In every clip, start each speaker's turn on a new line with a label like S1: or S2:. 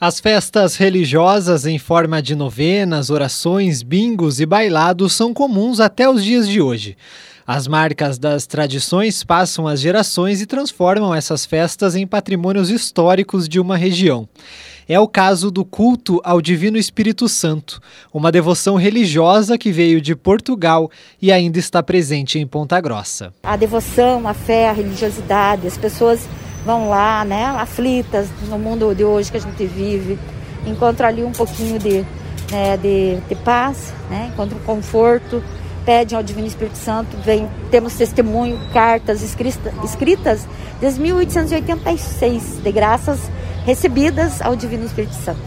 S1: As festas religiosas em forma de novenas, orações, bingos e bailados são comuns até os dias de hoje. As marcas das tradições passam as gerações e transformam essas festas em patrimônios históricos de uma região. É o caso do culto ao Divino Espírito Santo, uma devoção religiosa que veio de Portugal e ainda está presente em Ponta Grossa.
S2: A devoção, a fé, a religiosidade, as pessoas vão lá, né, aflitas no mundo de hoje que a gente vive, encontram ali um pouquinho de, né, de, de paz, né, encontram conforto, pedem ao Divino Espírito Santo, vem, temos testemunho, cartas escritas, escritas desde 1886, de graças recebidas ao Divino Espírito Santo.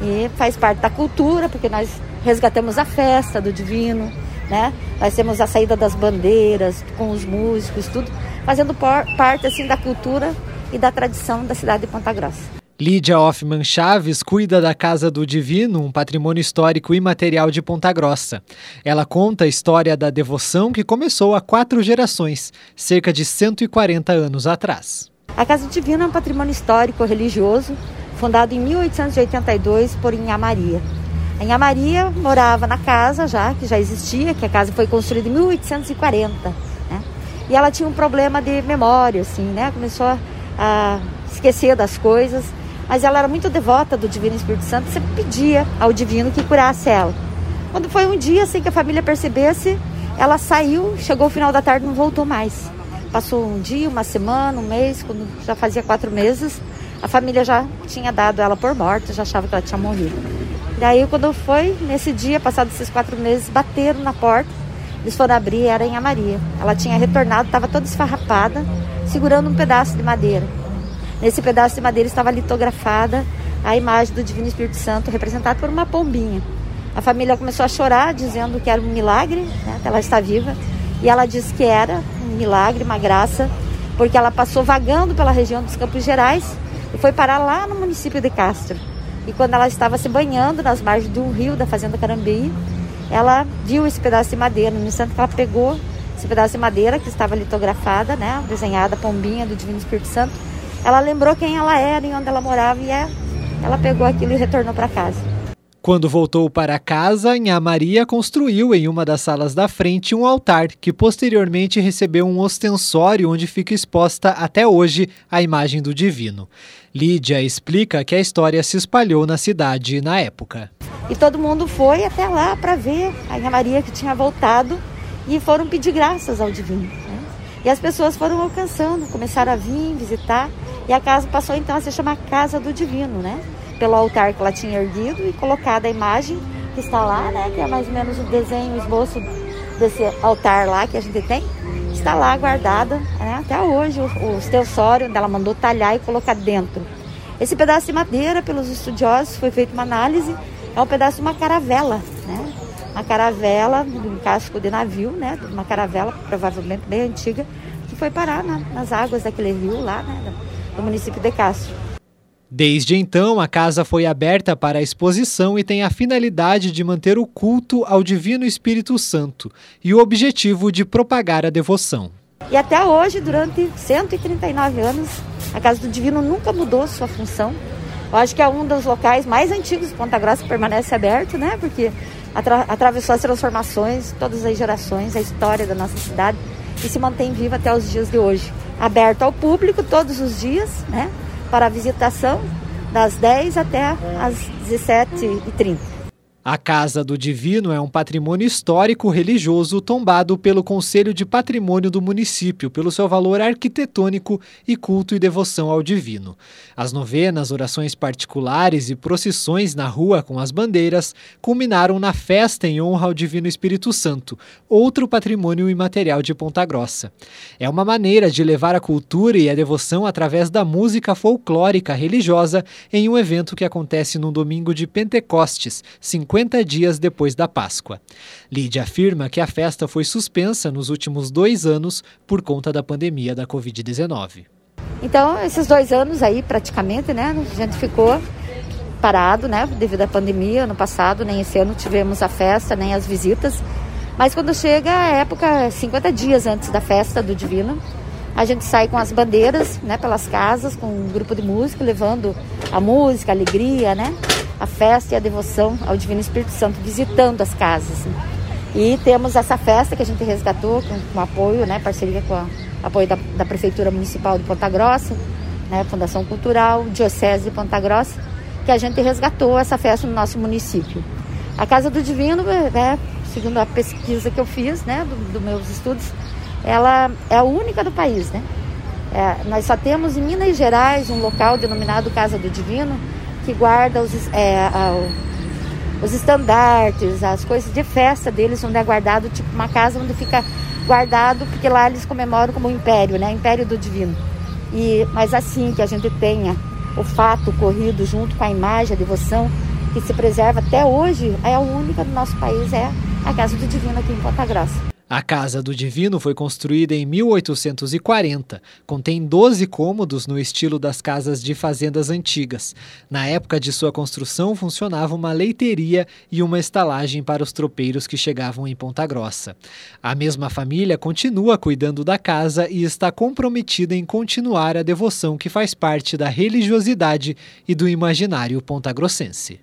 S2: E faz parte da cultura, porque nós resgatamos a festa do Divino, né? Nós temos a saída das bandeiras com os músicos, tudo, fazendo parte assim da cultura e da tradição da cidade de Ponta Grossa.
S1: Lídia Hoffman Chaves cuida da Casa do Divino, um patrimônio histórico imaterial de Ponta Grossa. Ela conta a história da devoção que começou há quatro gerações, cerca de 140 anos atrás.
S2: A Casa do Divino é um patrimônio histórico religioso fundado em 1882 por Inha Maria. A Inha Maria morava na casa já, que já existia, que a casa foi construída em 1840. Né? E ela tinha um problema de memória, assim, né? Começou a a esquecer das coisas, mas ela era muito devota do Divino Espírito Santo, sempre pedia ao Divino que curasse ela. Quando foi um dia assim que a família percebesse, ela saiu, chegou o final da tarde não voltou mais. Passou um dia, uma semana, um mês, quando já fazia quatro meses, a família já tinha dado ela por morta, já achava que ela tinha morrido. Daí, quando foi, nesse dia, passados esses quatro meses, bateram na porta, eles foram abrir, era em Maria. Ela tinha retornado, estava toda esfarrapada, segurando um pedaço de madeira. Nesse pedaço de madeira estava litografada a imagem do Divino Espírito Santo, representada por uma pombinha. A família começou a chorar, dizendo que era um milagre, né, ela está viva. E ela disse que era um milagre, uma graça, porque ela passou vagando pela região dos Campos Gerais e foi parar lá no município de Castro. E quando ela estava se banhando nas margens de um rio da Fazenda Carambeí, ela viu esse pedaço de madeira. No instante que ela pegou esse pedaço de madeira que estava litografada, né, desenhada a pombinha do Divino Espírito Santo, ela lembrou quem ela era e onde ela morava e é, ela pegou aquilo e retornou para casa.
S1: Quando voltou para casa, Nha Maria construiu em uma das salas da frente um altar que posteriormente recebeu um ostensório onde fica exposta até hoje a imagem do divino. Lídia explica que a história se espalhou na cidade na época.
S2: E todo mundo foi até lá para ver a Nha Maria que tinha voltado e foram pedir graças ao divino. Né? E as pessoas foram alcançando, começaram a vir visitar e a casa passou então a se chamar Casa do Divino, né? Pelo altar que ela tinha erguido e colocada a imagem que está lá, né? Que é mais ou menos o desenho, o esboço desse altar lá que a gente tem. Está lá guardada, né? Até hoje, o, estelsório onde ela mandou talhar e colocar dentro. Esse pedaço de madeira, pelos estudiosos, foi feita uma análise, é um pedaço de uma caravela? Uma caravela, um casco de navio, né? Uma caravela provavelmente bem antiga, que foi parar na, nas águas daquele rio lá, né? Do município de Castro.
S1: Desde então, a casa foi aberta para a exposição e tem a finalidade de manter o culto ao Divino Espírito Santo e o objetivo de propagar a devoção.
S2: E até hoje, durante 139 anos, a Casa do Divino nunca mudou sua função. Eu acho que é um dos locais mais antigos de Ponta Grossa que permanece aberto, né? Porque atra atravessou as transformações, todas as gerações, a história da nossa cidade e se mantém viva até os dias de hoje. Aberto ao público todos os dias, né? Para visitação das 10 até as 17h30.
S1: A Casa do Divino é um patrimônio histórico religioso tombado pelo Conselho de Patrimônio do município pelo seu valor arquitetônico e culto e devoção ao divino. As novenas, orações particulares e procissões na rua com as bandeiras culminaram na festa em honra ao Divino Espírito Santo, outro patrimônio imaterial de Ponta Grossa. É uma maneira de levar a cultura e a devoção através da música folclórica religiosa em um evento que acontece no domingo de Pentecostes, 50 50 dias depois da Páscoa. Lídia afirma que a festa foi suspensa nos últimos dois anos por conta da pandemia da Covid-19.
S2: Então, esses dois anos aí, praticamente, né, a gente ficou parado, né, devido à pandemia. Ano passado, nem esse ano tivemos a festa, nem as visitas. Mas quando chega a época, 50 dias antes da festa do Divino, A gente sai com as bandeiras, né, pelas casas, com um grupo de música, levando a música, a alegria, né, a festa e a devoção ao Divino Espírito Santo, visitando as casas. E temos essa festa que a gente resgatou com, com apoio, né, parceria com o apoio da, da, Prefeitura Municipal de Ponta Grossa, né, Fundação Cultural, Diocese de Ponta Grossa, que a gente resgatou essa festa no nosso município. A Casa do Divino, né, segundo a pesquisa que eu fiz, né, dos do meus estudos, ela é a única do país, né? É, nós só temos em Minas Gerais um local denominado Casa do Divino que guarda os, é, os estandartes, as coisas de festa deles, onde é guardado, tipo uma casa onde fica guardado, porque lá eles comemoram como império, né? Império do Divino. E, mas assim que a gente tenha o fato ocorrido junto com a imagem, a devoção, que se preserva até hoje, é a única do nosso país, é a Casa do Divino aqui em Ponta Grossa.
S1: A Casa do Divino foi construída em 1840. Contém 12 cômodos no estilo das casas de fazendas antigas. Na época de sua construção, funcionava uma leiteria e uma estalagem para os tropeiros que chegavam em Ponta Grossa. A mesma família continua cuidando da casa e está comprometida em continuar a devoção que faz parte da religiosidade e do imaginário pontagrossense.